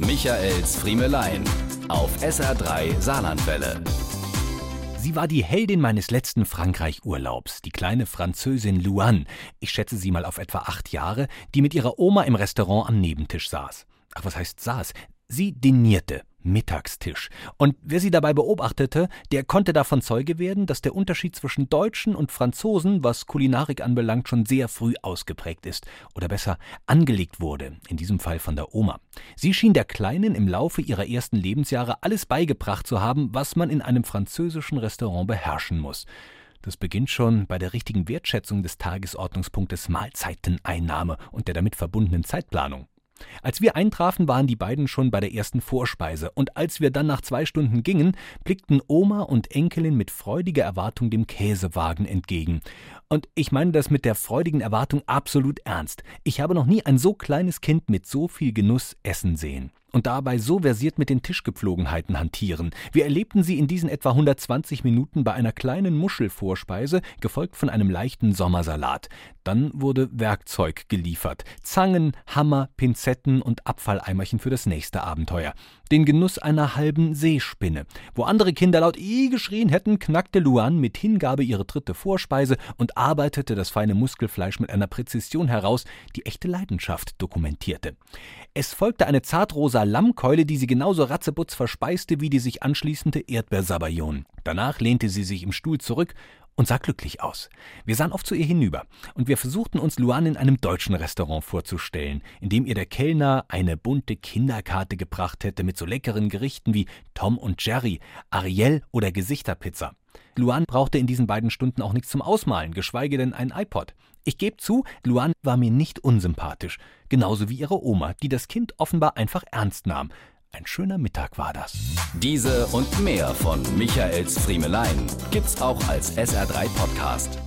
Michaels Friemelein auf SR3 Saarlandwelle. Sie war die Heldin meines letzten Frankreich-Urlaubs, die kleine Französin Luanne. Ich schätze sie mal auf etwa acht Jahre, die mit ihrer Oma im Restaurant am Nebentisch saß. Ach, was heißt saß? Sie dinierte. Mittagstisch. Und wer sie dabei beobachtete, der konnte davon Zeuge werden, dass der Unterschied zwischen Deutschen und Franzosen, was Kulinarik anbelangt, schon sehr früh ausgeprägt ist. Oder besser angelegt wurde, in diesem Fall von der Oma. Sie schien der Kleinen im Laufe ihrer ersten Lebensjahre alles beigebracht zu haben, was man in einem französischen Restaurant beherrschen muss. Das beginnt schon bei der richtigen Wertschätzung des Tagesordnungspunktes Mahlzeiteneinnahme und der damit verbundenen Zeitplanung. Als wir eintrafen, waren die beiden schon bei der ersten Vorspeise, und als wir dann nach zwei Stunden gingen, blickten Oma und Enkelin mit freudiger Erwartung dem Käsewagen entgegen. Und ich meine das mit der freudigen Erwartung absolut ernst. Ich habe noch nie ein so kleines Kind mit so viel Genuss essen sehen und dabei so versiert mit den Tischgepflogenheiten hantieren. Wir erlebten sie in diesen etwa 120 Minuten bei einer kleinen Muschelvorspeise, gefolgt von einem leichten Sommersalat. Dann wurde Werkzeug geliefert. Zangen, Hammer, Pinzetten und Abfalleimerchen für das nächste Abenteuer. Den Genuss einer halben Seespinne. Wo andere Kinder laut I geschrien hätten, knackte Luan mit Hingabe ihre dritte Vorspeise und arbeitete das feine Muskelfleisch mit einer Präzision heraus, die echte Leidenschaft dokumentierte. Es folgte eine zartrosa Lammkeule, die sie genauso ratzeputz verspeiste wie die sich anschließende Erdbeersabayon. Danach lehnte sie sich im Stuhl zurück und sah glücklich aus. Wir sahen oft zu ihr hinüber, und wir versuchten uns Luan in einem deutschen Restaurant vorzustellen, in dem ihr der Kellner eine bunte Kinderkarte gebracht hätte mit so leckeren Gerichten wie Tom und Jerry, Ariel oder Gesichterpizza. Luan brauchte in diesen beiden Stunden auch nichts zum Ausmalen, geschweige denn ein iPod. Ich gebe zu, Luan war mir nicht unsympathisch, genauso wie ihre Oma, die das Kind offenbar einfach ernst nahm. Ein schöner Mittag war das. Diese und mehr von Michaels Friemelein gibt's auch als SR3 Podcast.